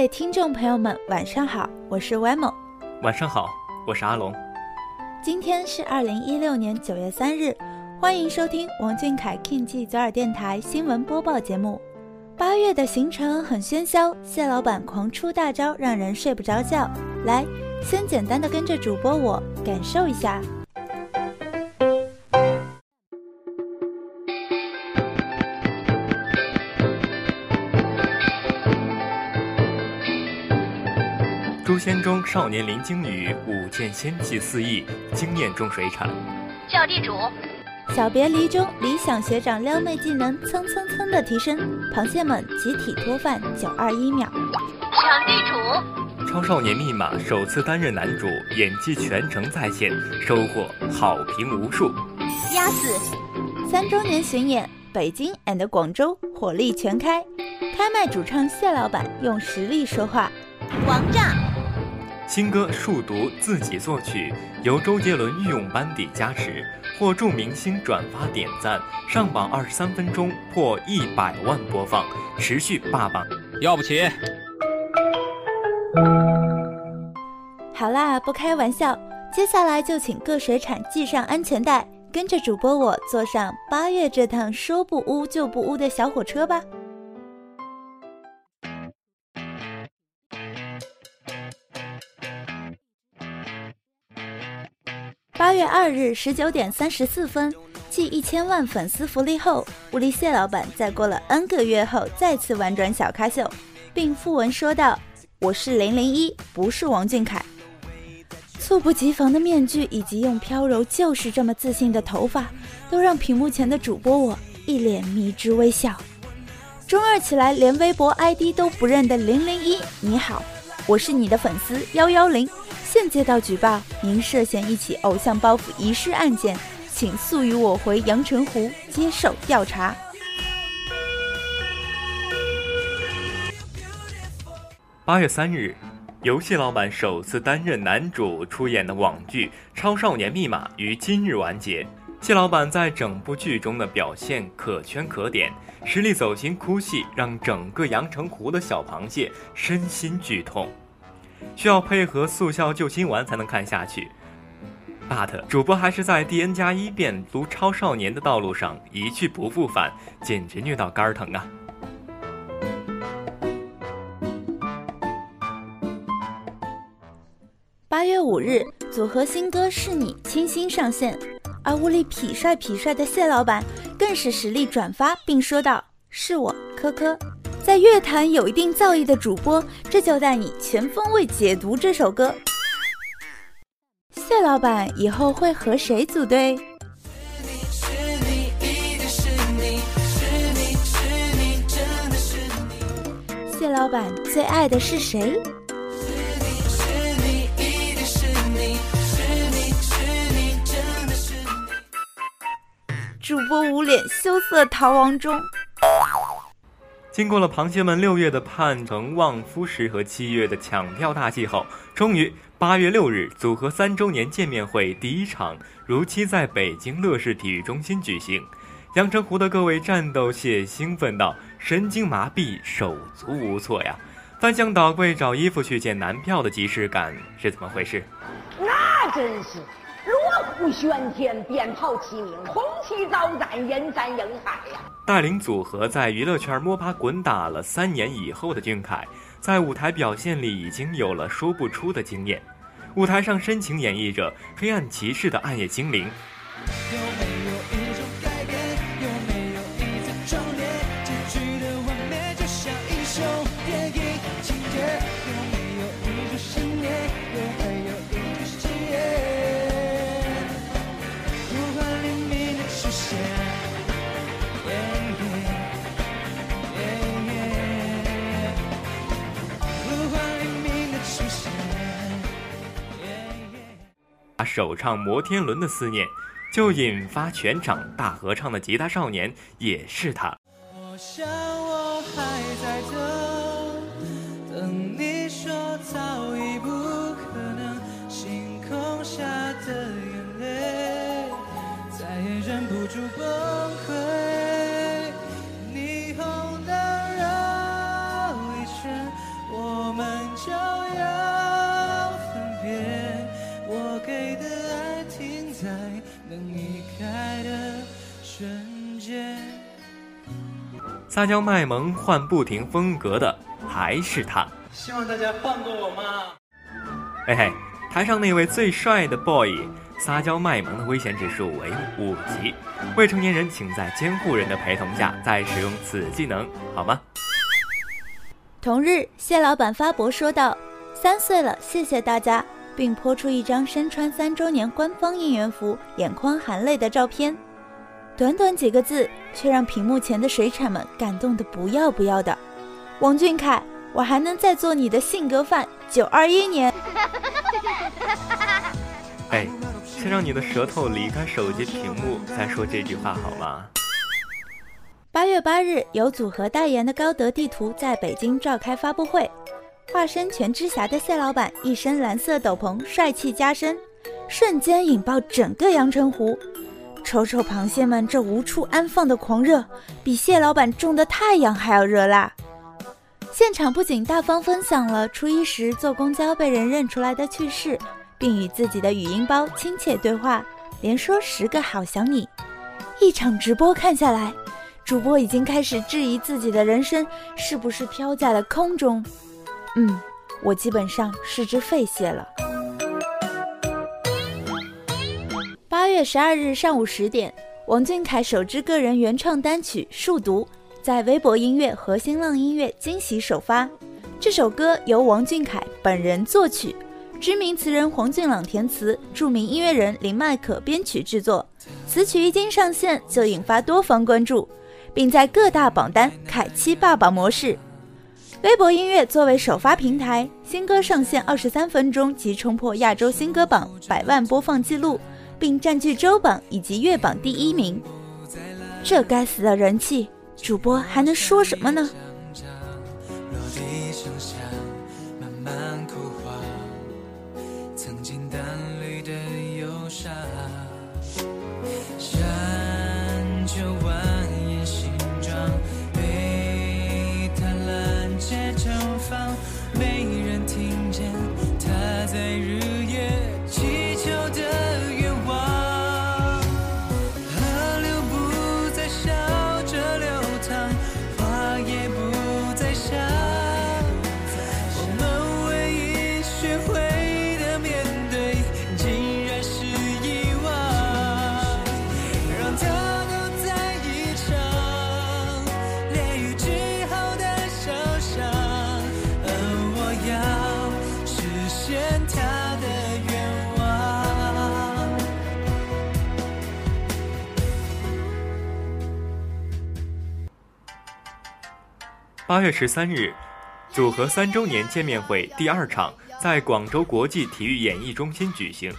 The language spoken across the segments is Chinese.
位听众朋友们，晚上好，我是 Wemo。晚上好，我是阿龙。今天是二零一六年九月三日，欢迎收听王俊凯 King G 左耳电台新闻播报节目。八月的行程很喧嚣，蟹老板狂出大招，让人睡不着觉。来，先简单的跟着主播我感受一下。仙中少年林惊羽，舞剑仙气四溢，惊艳中水产。叫地主。小别离中，理想学长撩妹技能蹭蹭蹭的提升，螃蟹们集体脱饭九二一秒。抢地主！超少年密码首次担任男主，演技全程在线，收获好评无数。压死！三周年巡演，北京 and 广州火力全开，开麦主唱谢老板用实力说话。王炸！新歌数独自己作曲，由周杰伦御用班底加持。获众明星转发点赞，上榜二十三分钟破一百万播放，持续霸榜。要不起！好啦，不开玩笑，接下来就请各水产系上安全带，跟着主播我坐上八月这趟说不污就不污的小火车吧。八月二日十九点三十四分，继一千万粉丝福利后，物力蟹老板在过了 N 个月后再次玩转小咖秀，并附文说道：“我是零零一，不是王俊凯。”猝不及防的面具以及用飘柔就是这么自信的头发，都让屏幕前的主播我一脸迷之微笑。中二起来连微博 ID 都不认的零零一，你好，我是你的粉丝幺幺零。现接到举报，您涉嫌一起偶像包袱遗失案件，请速与我回阳澄湖接受调查。八月三日，游戏老板首次担任男主出演的网剧《超少年密码》于今日完结。谢老板在整部剧中的表现可圈可点，实力走心哭戏，让整个阳澄湖的小螃蟹身心剧痛。需要配合速效救心丸才能看下去，but 主播还是在 D N 加一变读超少年的道路上一去不复返，简直虐到肝疼啊！八月五日，组合新歌是你清新上线，而屋里痞帅痞帅的谢老板更是实力转发，并说道：“是我，科科。”在乐坛有一定造诣的主播，这就带你全方位解读这首歌。谢老板以后会和谁组队？谢老板最爱的是谁？主播捂脸羞涩逃亡中。经过了螃蟹们六月的盼成望夫石和七月的抢票大戏后，终于八月六日组合三周年见面会第一场如期在北京乐视体育中心举行。阳澄湖的各位战斗蟹兴奋到神经麻痹、手足无措呀！翻箱倒柜找衣服去见男票的即视感是怎么回事？那真是鼓喧天，鞭炮齐鸣，红旗招展，人山人海呀！带领组合在娱乐圈摸爬滚打了三年以后的俊凯，在舞台表现里已经有了说不出的经验。舞台上深情演绎着黑暗骑士的暗夜精灵。有没有一种改变？首唱《摩天轮的思念》，就引发全场大合唱的吉他少年也是他。撒娇卖萌换不停风格的还是他。希望大家放过我嘛！嘿嘿，台上那位最帅的 boy，撒娇卖萌的危险指数为五级，未成年人请在监护人的陪同下再使用此技能，好吗？同日，谢老板发博说道：“三岁了，谢谢大家。”并泼出一张身穿三周年官方应援服、眼眶含泪的照片，短短几个字，却让屏幕前的水产们感动得不要不要的。王俊凯，我还能再做你的性格范。九二一年，哎，先让你的舌头离开手机屏幕，再说这句话好吗？八月八日，由组合代言的高德地图在北京召开发布会。化身全知侠的谢老板，一身蓝色斗篷，帅气加身，瞬间引爆整个阳澄湖。瞅瞅螃蟹们这无处安放的狂热，比蟹老板种的太阳还要热辣。现场不仅大方分享了初一时坐公交被人认出来的趣事，并与自己的语音包亲切对话，连说十个好想你。一场直播看下来，主播已经开始质疑自己的人生是不是飘在了空中。嗯，我基本上是只废蟹了。月十二日上午十点，王俊凯首支个人原创单曲《数独》在微博音乐和新浪音乐惊喜首发。这首歌由王俊凯本人作曲，知名词人黄俊朗填词，著名音乐人林迈可编曲制作。此曲一经上线就引发多方关注，并在各大榜单开启爸爸模式。微博音乐作为首发平台，新歌上线二十三分钟即冲破亚洲新歌榜百万播放记录，并占据周榜以及月榜第一名。这该死的人气，主播还能说什么呢？八月十三日，组合三周年见面会第二场在广州国际体育演艺中心举行。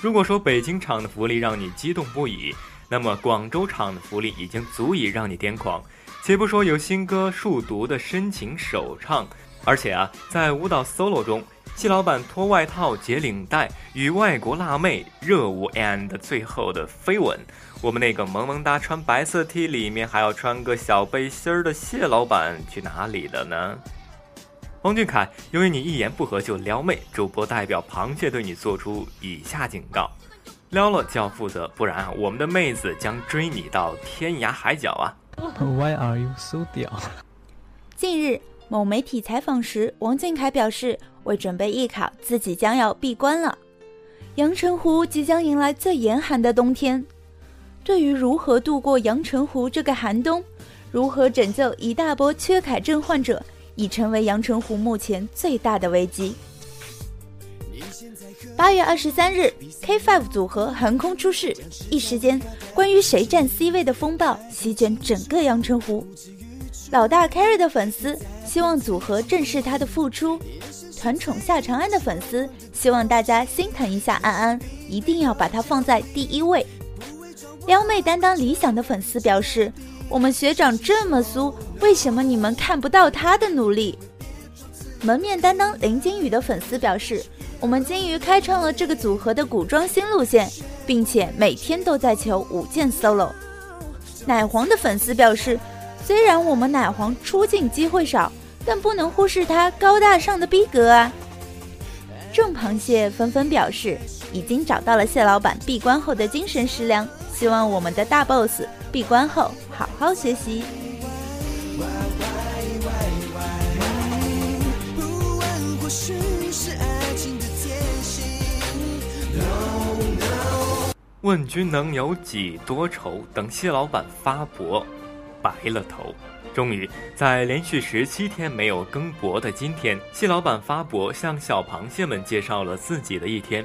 如果说北京场的福利让你激动不已，那么广州场的福利已经足以让你癫狂。且不说有新歌《数独》的深情首唱，而且啊，在舞蹈 solo 中，谢老板脱外套解领带，与外国辣妹热舞，and 最后的飞吻。我们那个萌萌哒穿白色 T 里面还要穿个小背心儿的谢老板去哪里了呢？王俊凯，由于你一言不合就撩妹，主播代表螃蟹对你做出以下警告：撩了就要负责，不然啊，我们的妹子将追你到天涯海角啊！Why are you so 屌？近日，某媒体采访时，王俊凯表示，为准备艺考，自己将要闭关了。阳澄湖即将迎来最严寒的冬天，对于如何度过阳澄湖这个寒冬，如何拯救一大波缺钙症患者，已成为阳澄湖目前最大的危机。八月二十三日，K5 组合横空出世，一时间关于谁占 C 位的风暴席卷整个阳澄湖。老大 carry 的粉丝希望组合正视他的付出，团宠夏长安的粉丝希望大家心疼一下安安，一定要把他放在第一位。撩妹担当理想的粉丝表示：“我们学长这么苏，为什么你们看不到他的努力？”门面担当林金宇的粉丝表示：“我们金鱼开创了这个组合的古装新路线，并且每天都在求舞剑 solo。”奶黄的粉丝表示。虽然我们奶黄出镜机会少，但不能忽视他高大上的逼格啊！众螃蟹纷纷表示，已经找到了蟹老板闭关后的精神食粮，希望我们的大 boss 闭关后好好学习。问君能有几多愁？等谢老板发博。白了头，终于在连续十七天没有更博的今天，谢老板发博向小螃蟹们介绍了自己的一天：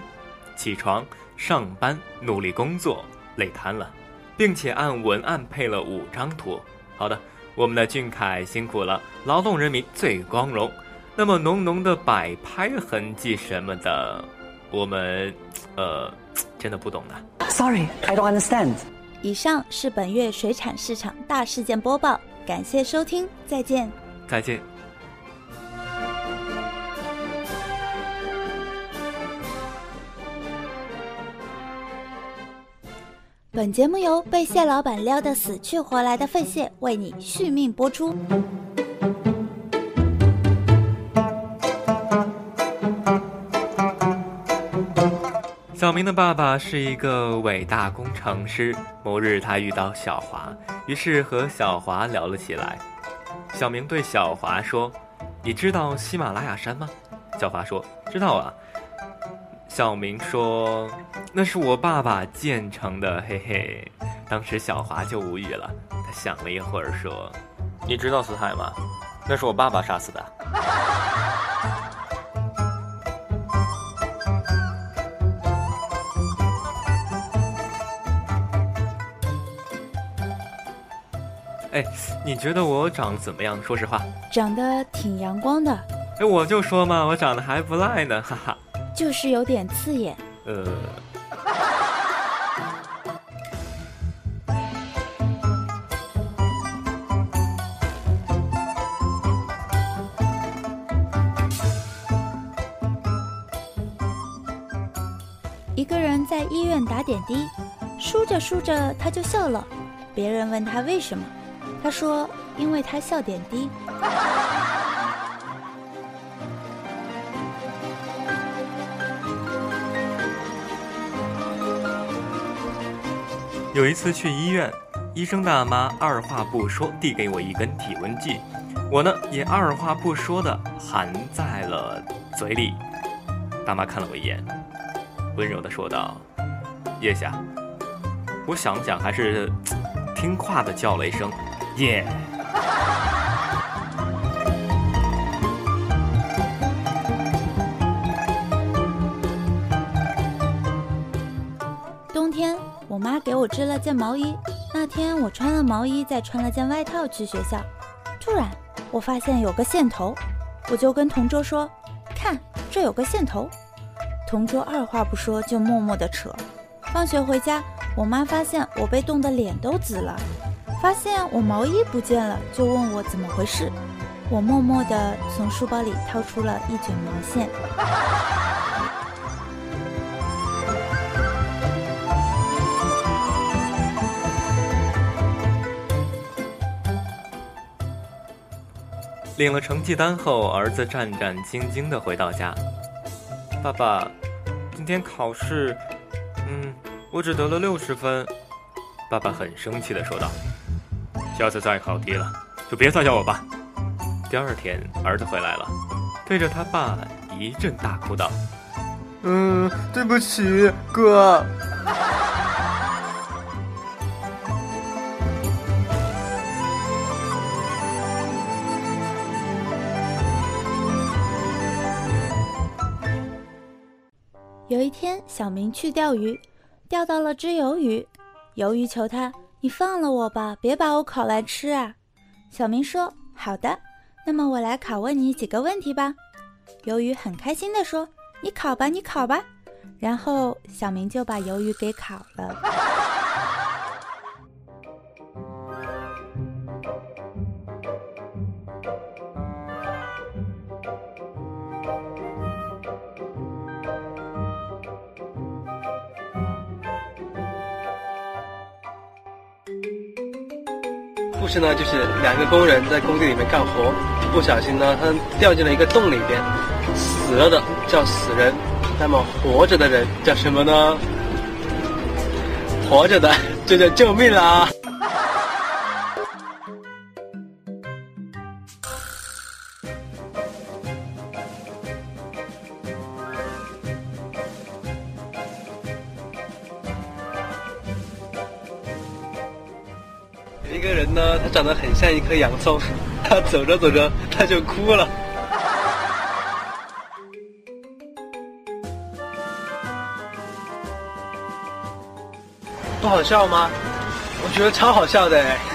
起床、上班、努力工作、累瘫了，并且按文案配了五张图。好的，我们的俊凯辛苦了，劳动人民最光荣。那么浓浓的摆拍痕迹什么的，我们呃真的不懂的。Sorry, I don't understand. 以上是本月水产市场大事件播报，感谢收听，再见。再见。本节目由被蟹老板撩得死去活来的费蟹为你续命播出。小明的爸爸是一个伟大工程师。某日，他遇到小华，于是和小华聊了起来。小明对小华说：“你知道喜马拉雅山吗？”小华说：“知道啊。”小明说：“那是我爸爸建成的，嘿嘿。”当时小华就无语了，他想了一会儿说：“你知道死海吗？那是我爸爸杀死的。”哎，你觉得我长得怎么样？说实话，长得挺阳光的。哎，我就说嘛，我长得还不赖呢，哈哈。就是有点刺眼。呃，一个人在医院打点滴，输着输着他就笑了。别人问他为什么，他说：“因为他笑点滴。”有一次去医院，医生大妈二话不说递给我一根体温计，我呢也二话不说的含在了嘴里。大妈看了我一眼，温柔的说道：“叶夏。”我想想还是 听话的叫了一声“耶”。妈给我织了件毛衣。那天我穿了毛衣，再穿了件外套去学校。突然，我发现有个线头，我就跟同桌说：“看，这有个线头。”同桌二话不说就默默地扯。放学回家，我妈发现我被冻得脸都紫了，发现我毛衣不见了，就问我怎么回事。我默默地从书包里掏出了一卷毛线。领了成绩单后，儿子战战兢兢地回到家。爸爸，今天考试，嗯，我只得了六十分。爸爸很生气地说道：“下次再考低了，就别再叫我爸。”第二天，儿子回来了，对着他爸一阵大哭道：“嗯，对不起，哥。”有一天，小明去钓鱼，钓到了只鱿鱼。鱿鱼求他：“你放了我吧，别把我烤来吃啊！”小明说：“好的，那么我来拷问你几个问题吧。”鱿鱼很开心地说：“你烤吧，你烤吧。”然后小明就把鱿鱼给烤了。故事呢，就是两个工人在工地里面干活，不小心呢，他掉进了一个洞里边，死了的叫死人，那么活着的人叫什么呢？活着的就叫救命啦！一个人呢，他长得很像一颗洋葱，他走着走着他就哭了，不好笑吗？我觉得超好笑的哎。